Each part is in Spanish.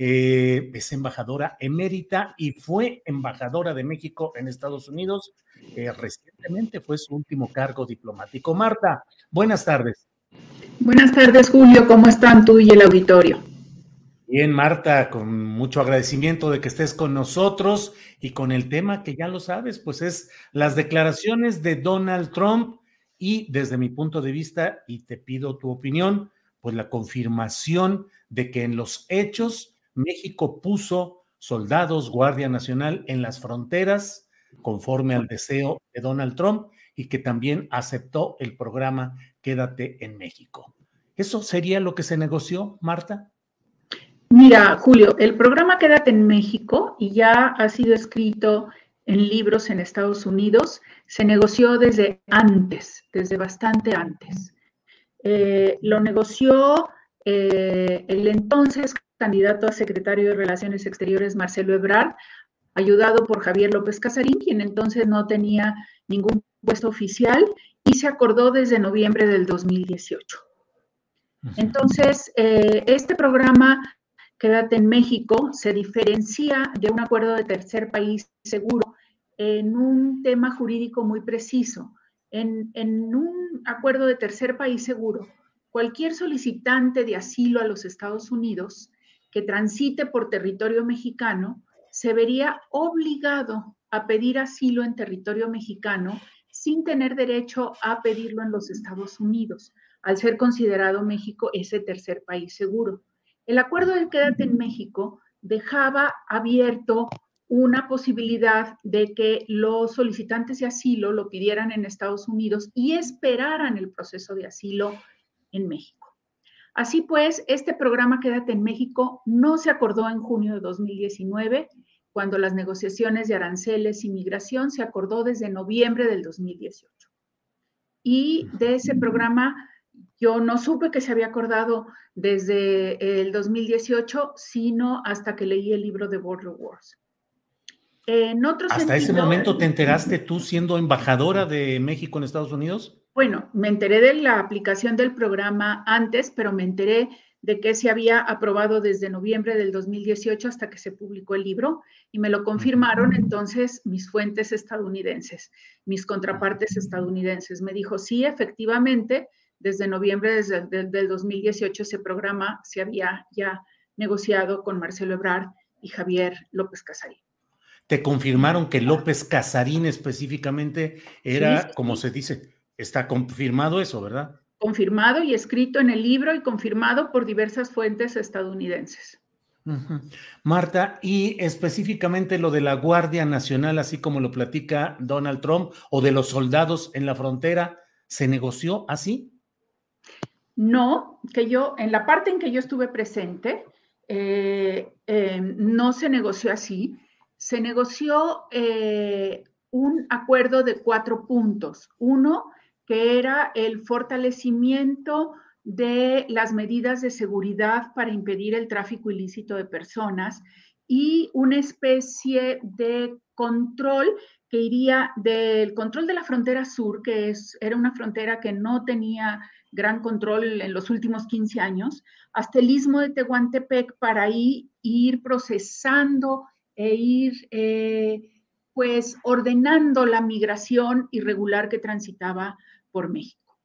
eh, es embajadora emérita y fue embajadora de México en Estados Unidos. Eh, recientemente fue su último cargo diplomático. Marta, buenas tardes. Buenas tardes, Julio. ¿Cómo están tú y el auditorio? Bien, Marta, con mucho agradecimiento de que estés con nosotros y con el tema que ya lo sabes, pues es las declaraciones de Donald Trump y desde mi punto de vista, y te pido tu opinión, pues la confirmación de que en los hechos México puso soldados, Guardia Nacional en las fronteras conforme al deseo de Donald Trump y que también aceptó el programa Quédate en México. ¿Eso sería lo que se negoció, Marta? Mira, Julio, el programa Quédate en México y ya ha sido escrito en libros en Estados Unidos, se negoció desde antes, desde bastante antes. Eh, lo negoció eh, el entonces candidato a secretario de Relaciones Exteriores, Marcelo Ebrard, ayudado por Javier López Casarín, quien entonces no tenía ningún puesto oficial y se acordó desde noviembre del 2018. Entonces, eh, este programa Quédate en México se diferencia de un acuerdo de tercer país seguro en un tema jurídico muy preciso. En, en, un acuerdo de tercer país seguro, cualquier solicitante de asilo a los Estados Unidos que transite por territorio mexicano se vería obligado a pedir asilo en territorio mexicano sin tener derecho a pedirlo en los Estados Unidos, al ser considerado México ese tercer país seguro. El acuerdo de Quédate en México dejaba abierto una posibilidad de que los solicitantes de asilo lo pidieran en Estados Unidos y esperaran el proceso de asilo en México. Así pues, este programa Quédate en México no se acordó en junio de 2019, cuando las negociaciones de aranceles y migración se acordó desde noviembre del 2018. Y de ese programa yo no supe que se había acordado desde el 2018, sino hasta que leí el libro de Border Wars. En otro ¿Hasta ese momento te enteraste tú siendo embajadora de México en Estados Unidos? Bueno, me enteré de la aplicación del programa antes, pero me enteré de que se había aprobado desde noviembre del 2018 hasta que se publicó el libro y me lo confirmaron entonces mis fuentes estadounidenses, mis contrapartes estadounidenses. Me dijo, sí, efectivamente, desde noviembre desde, del 2018 ese programa se había ya negociado con Marcelo Ebrard y Javier López Casarín te confirmaron que López Casarín específicamente era, como se dice, está confirmado eso, ¿verdad? Confirmado y escrito en el libro y confirmado por diversas fuentes estadounidenses. Marta, y específicamente lo de la Guardia Nacional, así como lo platica Donald Trump, o de los soldados en la frontera, ¿se negoció así? No, que yo, en la parte en que yo estuve presente, eh, eh, no se negoció así se negoció eh, un acuerdo de cuatro puntos. Uno, que era el fortalecimiento de las medidas de seguridad para impedir el tráfico ilícito de personas y una especie de control que iría del control de la frontera sur, que es, era una frontera que no tenía gran control en los últimos 15 años, hasta el istmo de Tehuantepec para ahí ir procesando e ir eh, pues ordenando la migración irregular que transitaba por México.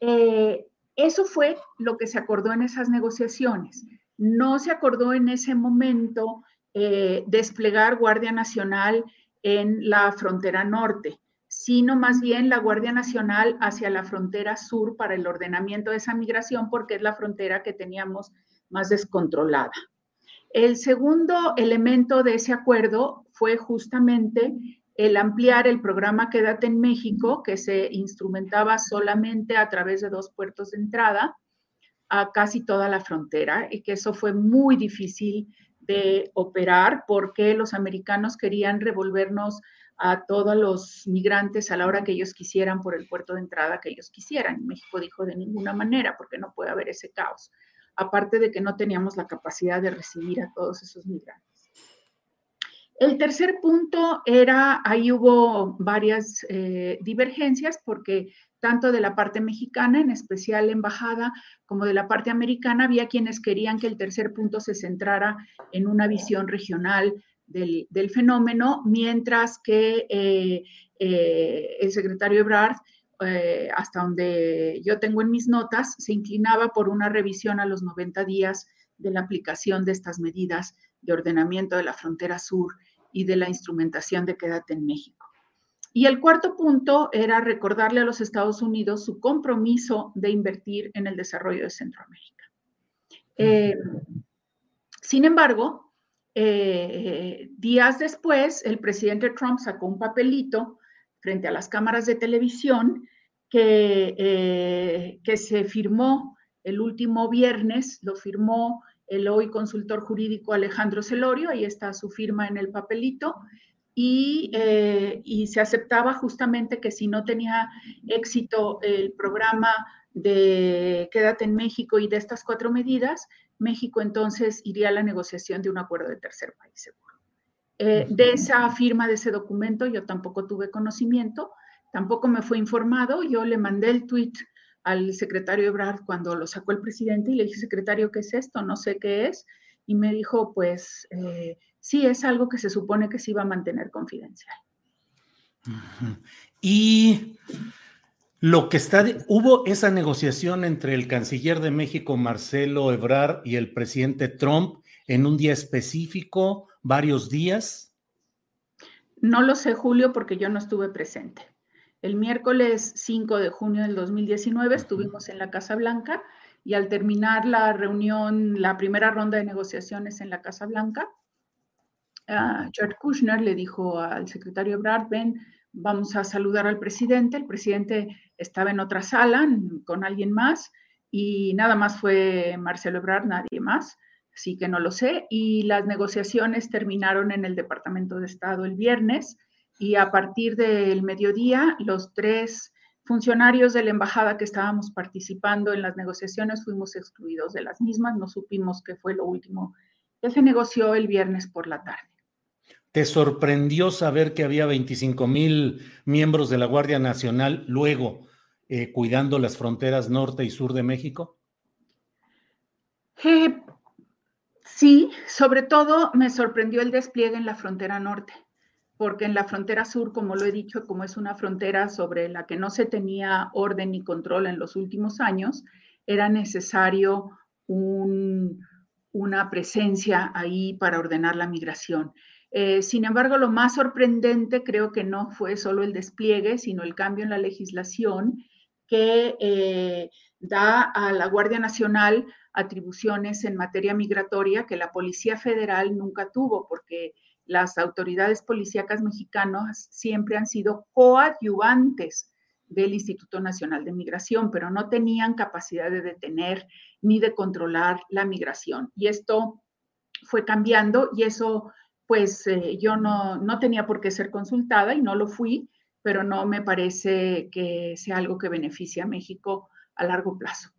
Eh, eso fue lo que se acordó en esas negociaciones. No se acordó en ese momento eh, desplegar Guardia Nacional en la frontera norte, sino más bien la Guardia Nacional hacia la frontera sur para el ordenamiento de esa migración, porque es la frontera que teníamos más descontrolada. El segundo elemento de ese acuerdo fue justamente el ampliar el programa Quédate en México, que se instrumentaba solamente a través de dos puertos de entrada a casi toda la frontera y que eso fue muy difícil de operar porque los americanos querían revolvernos a todos los migrantes a la hora que ellos quisieran por el puerto de entrada que ellos quisieran. México dijo de ninguna manera, porque no puede haber ese caos. Aparte de que no teníamos la capacidad de recibir a todos esos migrantes. El tercer punto era, ahí hubo varias eh, divergencias porque tanto de la parte mexicana, en especial la embajada, como de la parte americana, había quienes querían que el tercer punto se centrara en una visión regional del, fenómeno, mientras que eh, eh, el secretario Ebrard, hasta donde yo tengo en mis notas, se inclinaba por una revisión a los 90 días de la aplicación de estas medidas de ordenamiento de la frontera sur y de la instrumentación de Quédate en México. Y el cuarto punto era recordarle a los Estados Unidos su compromiso de invertir en el desarrollo de Centroamérica. Eh, sin embargo, eh, días después, el presidente Trump sacó un papelito frente a las cámaras de televisión que, eh, que se firmó el último viernes, lo firmó el hoy consultor jurídico Alejandro Celorio, ahí está su firma en el papelito, eh, y, se aceptaba justamente que si no tenía éxito el programa de Quédate en México y de estas cuatro medidas, México entonces iría a la negociación de un acuerdo de tercer país seguro. Eh, de esa firma de ese documento yo tampoco tuve conocimiento, tampoco me fue informado, yo le mandé el tweet al secretario Ebrard cuando lo sacó el presidente y le dije, secretario, ¿qué es esto? No sé qué es. Y me dijo, pues... Eh, sí es algo que se supone que se iba a mantener confidencial. Y lo que está, hubo esa negociación entre el canciller de México, Marcelo Ebrard, y el presidente Trump en un día específico, varios días. No lo sé, Julio, porque yo no estuve presente. El miércoles 5 de junio del 2019 estuvimos en la Casa Blanca y al terminar la reunión, la primera ronda de negociaciones en la Casa Blanca, George Kushner le dijo al secretario Ebrard, ven, vamos a saludar al presidente. El presidente estaba en otra sala con alguien más y nada más fue Marcelo Ebrard, nadie más, así que no lo sé. Y las negociaciones terminaron en el Departamento de Estado el viernes y a partir del mediodía los tres funcionarios de la embajada que estábamos participando en las negociaciones fuimos excluidos de las mismas, no supimos qué fue lo último que se negoció el viernes por la tarde. ¿Te sorprendió saber que había 25 mil miembros de la Guardia Nacional luego eh, cuidando las fronteras norte y sur de México? Eh, sí, sobre todo me sorprendió el despliegue en la frontera norte, porque en la frontera sur, como lo he dicho, como es una frontera sobre la que no se tenía orden ni control en los últimos años, era necesario una presencia ahí para ordenar la migración. Eh, sin embargo, lo más sorprendente creo que no fue solo el despliegue, sino el cambio en la legislación que eh, da a la Guardia Nacional atribuciones en materia migratoria que la Policía Federal nunca tuvo, porque las autoridades policíacas mexicanas siempre han sido coadyuvantes del Instituto Nacional de Migración, pero no tenían capacidad de detener ni de controlar la migración. Y esto fue cambiando y eso pues eh, yo no, no tenía por qué ser consultada y no lo fui, pero no me parece que sea algo que beneficie a México a largo plazo.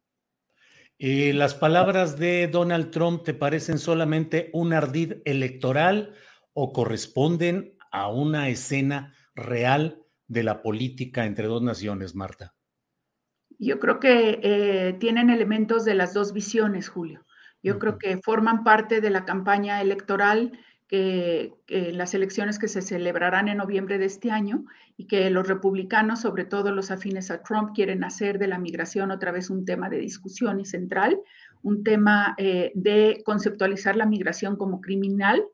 Eh, ¿Las palabras de Donald Trump te parecen solamente un ardid electoral o corresponden a una escena real de la política entre dos naciones, Marta? Yo creo que eh, tienen elementos de las dos visiones, Julio. Yo creo que forman parte de la campaña electoral que, las elecciones que se celebrarán en noviembre de este año y que los republicanos, sobre todo los afines a Trump, quieren hacer de la migración otra vez un tema de discusión y central, un tema eh, de conceptualizar la migración como criminal,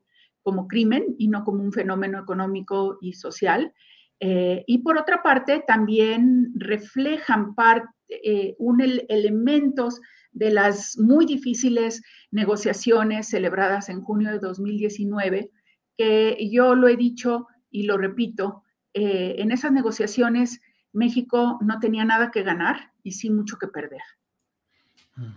como crimen y no como un fenómeno económico y social. Eh, y por otra parte, también reflejan parte, eh, un elementos de las muy difíciles negociaciones celebradas en junio de 2019, que yo lo he dicho y lo repito, eh, en esas negociaciones México no tenía nada que ganar y sí mucho que perder.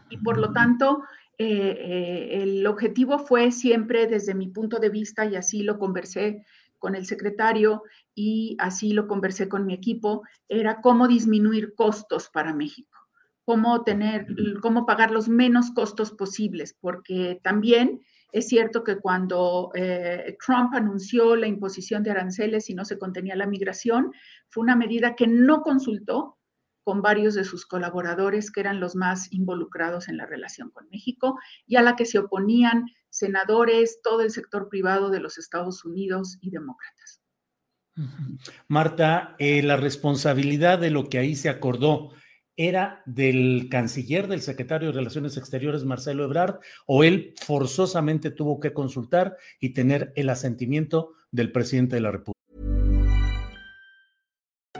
Y por lo tanto, eh, el objetivo fue siempre desde mi punto de vista, y así lo conversé con el secretario y así lo conversé con mi equipo, era cómo disminuir costos para México, cómo tener, cómo pagar los menos costos posibles, porque también es cierto que cuando eh, Trump anunció la imposición de aranceles y no se contenía la migración, fue una medida que no consultó con varios de sus colaboradores que eran los más involucrados en la relación con México y a la que se oponían senadores, todo el sector privado de los Estados Unidos y demócratas. Marta, eh, la responsabilidad de lo que ahí se acordó era del canciller, del secretario de Relaciones Exteriores, Marcelo Ebrard, o él forzosamente tuvo que consultar y tener el asentimiento del presidente de la República.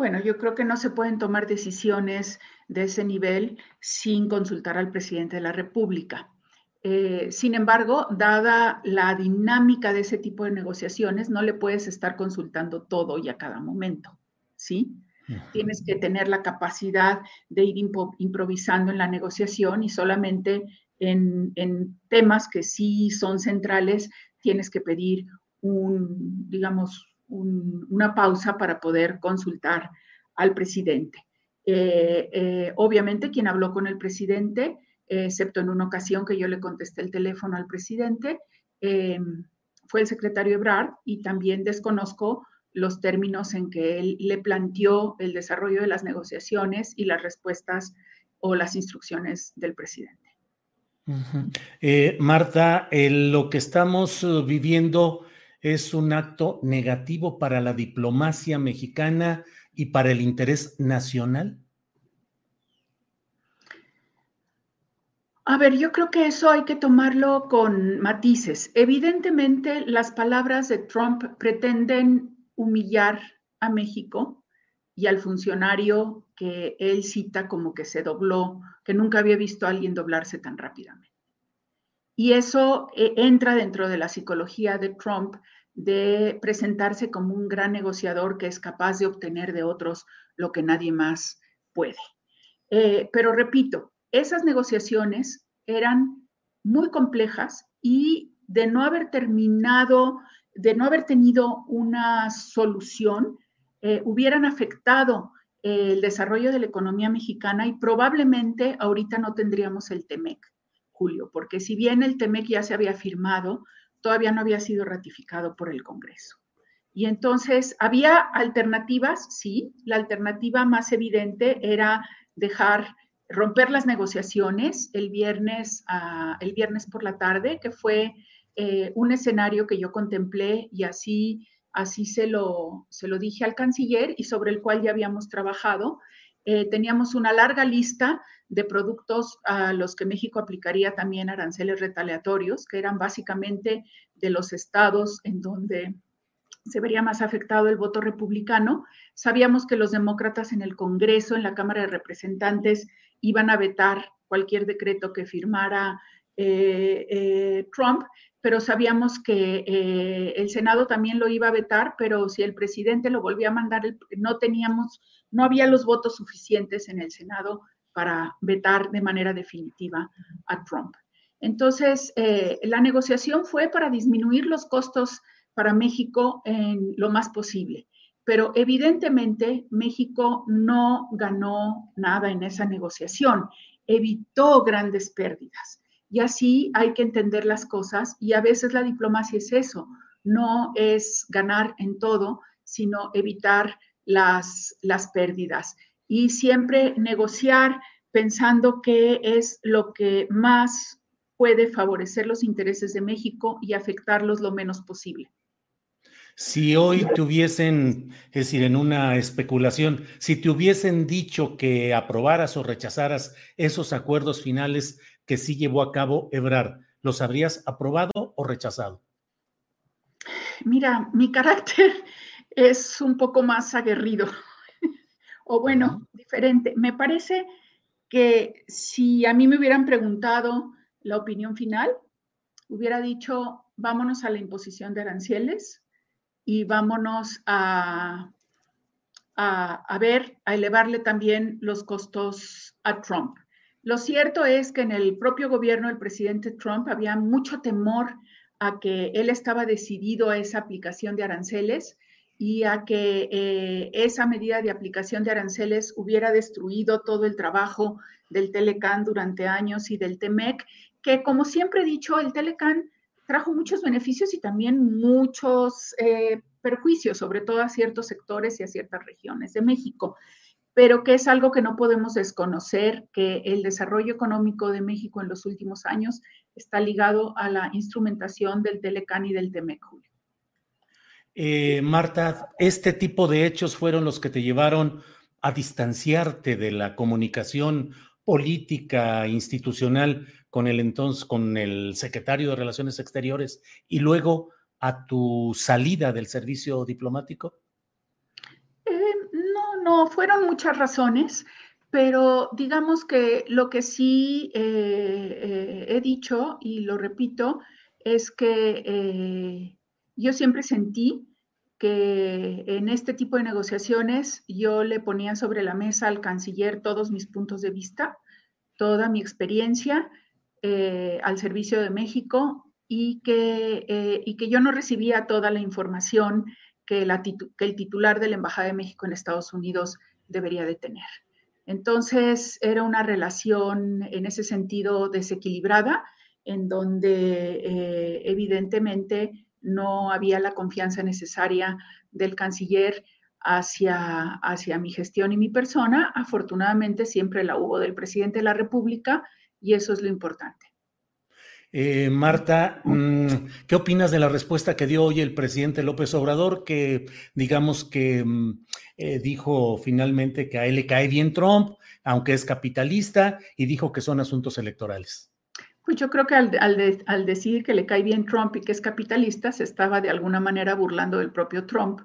Bueno, yo creo que no se pueden tomar decisiones de ese nivel sin consultar al presidente de la República. Eh, sin embargo, dada la dinámica de ese tipo de negociaciones, no le puedes estar consultando todo y a cada momento, ¿sí? Tienes que tener la capacidad de ir improvisando en la negociación y solamente en, en temas que sí son centrales tienes que pedir un, digamos, una pausa para poder consultar al presidente. Eh, eh, obviamente, quien habló con el presidente, excepto en una ocasión que yo le contesté el teléfono al presidente, em, fue el secretario Ebrard y también desconozco los términos en que él le planteó el desarrollo de las negociaciones y las respuestas o las instrucciones del presidente. Eh, Marta, lo que estamos viviendo es un acto negativo para la diplomacia mexicana y para el interés nacional? A ver, yo creo que eso hay que tomarlo con matices. Evidentemente, las palabras de Trump pretenden humillar a México y al funcionario que él cita como que se dobló, que nunca había visto a alguien doblarse tan rápidamente. Y eso eh, entra dentro de la psicología de Trump de presentarse como un gran negociador que es capaz de obtener de otros lo que nadie más puede. Eh, pero repito, esas negociaciones eran muy complejas y de no haber terminado, de no haber tenido una solución, eh, hubieran afectado el desarrollo de la economía mexicana y probablemente ahorita no tendríamos el TEMEC. Porque si bien el TEMEC ya se había firmado, todavía no había sido ratificado por el Congreso. Y entonces había alternativas, sí, la alternativa más evidente era dejar romper las negociaciones el viernes, el viernes por la tarde, que fue eh, un escenario que yo contemplé y así así se lo, se lo dije al canciller y sobre el cual ya habíamos trabajado. Eh, teníamos una larga lista de productos a los que México aplicaría también aranceles retaliatorios, que eran básicamente de los estados en donde se vería más afectado el voto republicano. Sabíamos que los demócratas en el Congreso, en la Cámara de Representantes, iban a vetar cualquier decreto que firmara eh, eh, Trump, pero sabíamos que eh, el Senado también lo iba a vetar, pero si el presidente lo volvía a mandar, no teníamos, no había los votos suficientes en el Senado para vetar de manera definitiva a Trump. Entonces, la negociación fue para disminuir los costos para México en lo más posible. Pero evidentemente México no ganó nada en esa negociación, evitó grandes pérdidas. Y así hay que entender las cosas y a veces la diplomacia es eso, no es ganar en todo, sino evitar las, las pérdidas. Y siempre negociar pensando que es lo que más puede favorecer los intereses de México y afectarlos lo menos posible. Si hoy te hubiesen, es decir, en una especulación, si te hubiesen dicho que aprobaras o rechazaras esos acuerdos finales que sí llevó a cabo Ebrard, ¿los habrías aprobado o rechazado? Mira, mi carácter es un poco más aguerrido, o bueno, diferente. Me parece que si a mí me hubieran preguntado la opinión final, hubiera dicho, vámonos a la imposición de aranceles, y vámonos a, a, ver, a elevarle también los costos a Trump. Lo cierto es que en el propio gobierno del presidente Trump había mucho temor a que él estaba decidido a esa aplicación de aranceles y a que eh, esa medida de aplicación de aranceles hubiera destruido todo el trabajo del Telecan durante años y del TEMEC, que como siempre he dicho, el Telecan trajo muchos beneficios y también muchos eh, perjuicios, sobre todo a ciertos sectores y a ciertas regiones de México, pero que es algo que no podemos desconocer, que el desarrollo económico de México en los últimos años está ligado a la instrumentación del Telecán y del Temec, eh, Marta, este tipo de hechos fueron los que te llevaron a distanciarte de la comunicación política institucional con el entonces, con el secretario de Relaciones Exteriores y luego a tu salida del servicio diplomático? Eh, no, no, fueron muchas razones, pero digamos que lo que sí eh, he dicho y lo repito es que yo siempre sentí que en este tipo de negociaciones yo le ponía sobre la mesa al canciller todos mis puntos de vista, toda mi experiencia eh, al servicio de México y que, eh, y que yo no recibía toda la información que, el titular de la Embajada de México en Estados Unidos debería de tener. Entonces era una relación en ese sentido desequilibrada, en donde eh, evidentemente no había la confianza necesaria del canciller hacia, hacia mi gestión y mi persona. Afortunadamente siempre la hubo del presidente de la República y eso es lo importante. Eh, Marta, mm, ¿qué opinas de la respuesta que dio hoy el presidente López Obrador, que digamos que mm, eh, dijo finalmente que a él le cae bien Trump, aunque es capitalista, y dijo que son asuntos electorales? Pues yo creo que al, al decir que le cae bien Trump y que es capitalista, se estaba de alguna manera burlando del propio Trump,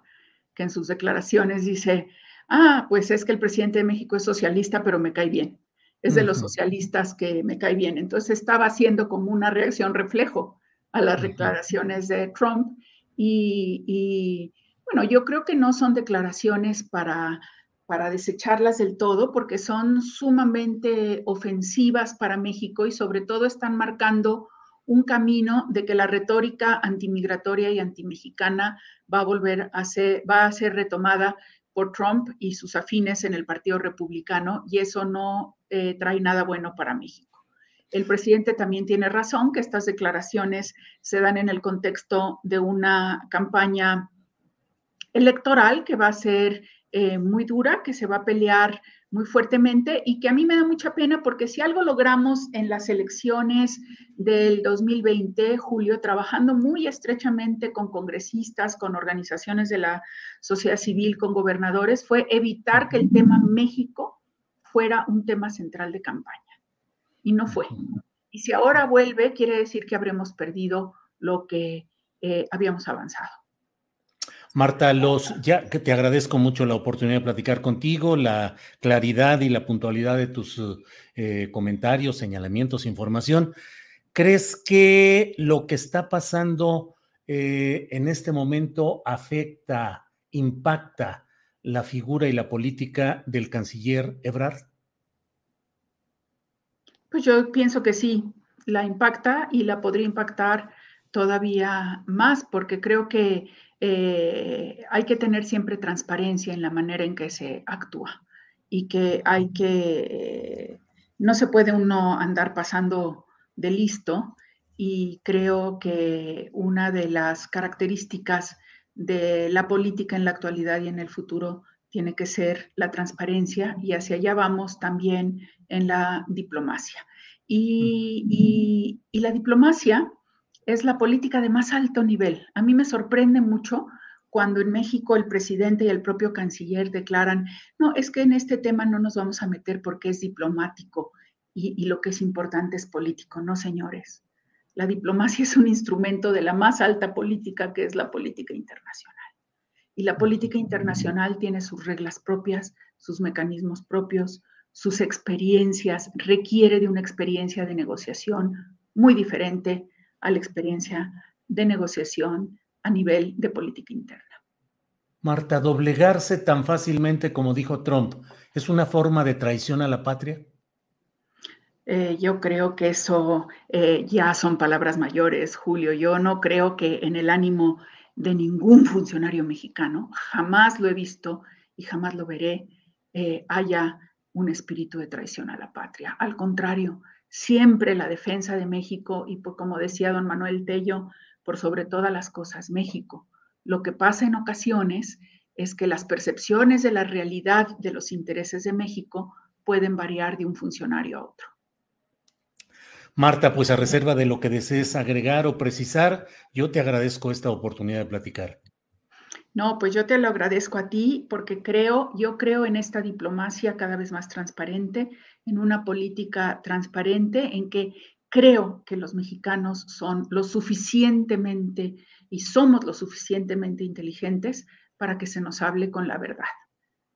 que en sus declaraciones dice, ah, pues es que el presidente de México es socialista, pero me cae bien. Es de los socialistas que me cae bien. Entonces estaba haciendo como una reacción reflejo a las declaraciones de Trump y, bueno, yo creo que no son declaraciones para, para desecharlas del todo porque son sumamente ofensivas para México y sobre todo están marcando un camino de que la retórica antimigratoria y antimexicana va a volver a ser, va a ser retomada por Trump y sus afines en el Partido Republicano y eso no eh, trae nada bueno para México. El presidente también tiene razón que estas declaraciones se dan en el contexto de una campaña electoral que va a ser eh, muy dura, que se va a pelear muy fuertemente y que a mí me da mucha pena porque si algo logramos en las elecciones del 2020, Julio, trabajando muy estrechamente con congresistas, con organizaciones de la sociedad civil, con gobernadores, fue evitar que el tema México fuera un tema central de campaña. Y no fue. Y si ahora vuelve, quiere decir que habremos perdido lo que eh, habíamos avanzado. Marta, los, ya que te agradezco mucho la oportunidad de platicar contigo, la claridad y la puntualidad de tus eh, comentarios, señalamientos, información. ¿Crees que lo que está pasando eh, en este momento afecta, impacta la figura y la política del canciller Ebrard? Pues yo pienso que sí, la impacta y la podría impactar todavía más, porque creo que eh, hay que tener siempre transparencia en la manera en que se actúa y que hay que, no se puede uno andar pasando de listo y creo que una de las características de la política en la actualidad y en el futuro tiene que ser la transparencia y hacia allá vamos también en la diplomacia. Y, y la diplomacia es la política de más alto nivel. A mí me sorprende mucho cuando en México el presidente y el propio canciller declaran, no, es que en este tema no nos vamos a meter porque es diplomático y, lo que es importante es político. No, señores. La diplomacia es un instrumento de la más alta política que es la política internacional. Y la política internacional tiene sus reglas propias, sus mecanismos propios, sus experiencias, requiere de una experiencia de negociación muy diferente a la experiencia de negociación a nivel de política interna. Marta, doblegarse tan fácilmente como dijo Trump, ¿es una forma de traición a la patria? Eh, yo creo que eso eh, ya son palabras mayores, Julio. Yo no creo que en el ánimo de ningún funcionario mexicano, jamás lo he visto y jamás lo veré, eh, haya un espíritu de traición a la patria. Al contrario, siempre la defensa de México y por, como decía don Manuel Tello, por sobre todas las cosas, México. Lo que pasa en ocasiones es que las percepciones de la realidad de los intereses de México pueden variar de un funcionario a otro. Marta, pues a reserva de lo que desees agregar o precisar, yo te agradezco esta oportunidad de platicar. No, pues yo te lo agradezco a ti porque creo, yo creo en esta diplomacia cada vez más transparente, en una política transparente, en que creo que los mexicanos son lo suficientemente y somos lo suficientemente inteligentes para que se nos hable con la verdad,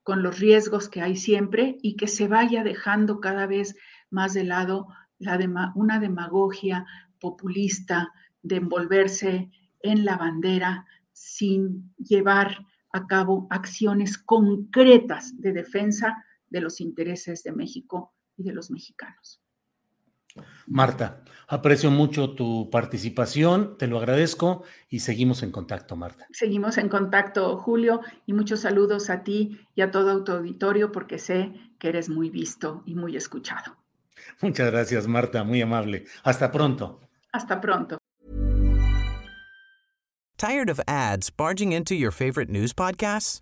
con los riesgos que hay siempre y que se vaya dejando cada vez más de lado la una demagogia populista de envolverse en la bandera sin llevar a cabo acciones concretas de defensa de los intereses de México y de los mexicanos. Marta, aprecio mucho tu participación, te lo agradezco y seguimos en contacto, Marta. Seguimos en contacto, Julio, y muchos saludos a ti y a todo tu auditorio porque sé que eres muy visto y muy escuchado. Muchas gracias, Marta, muy amable. Hasta pronto. Hasta pronto. Tired of ads barging into your favorite news podcasts?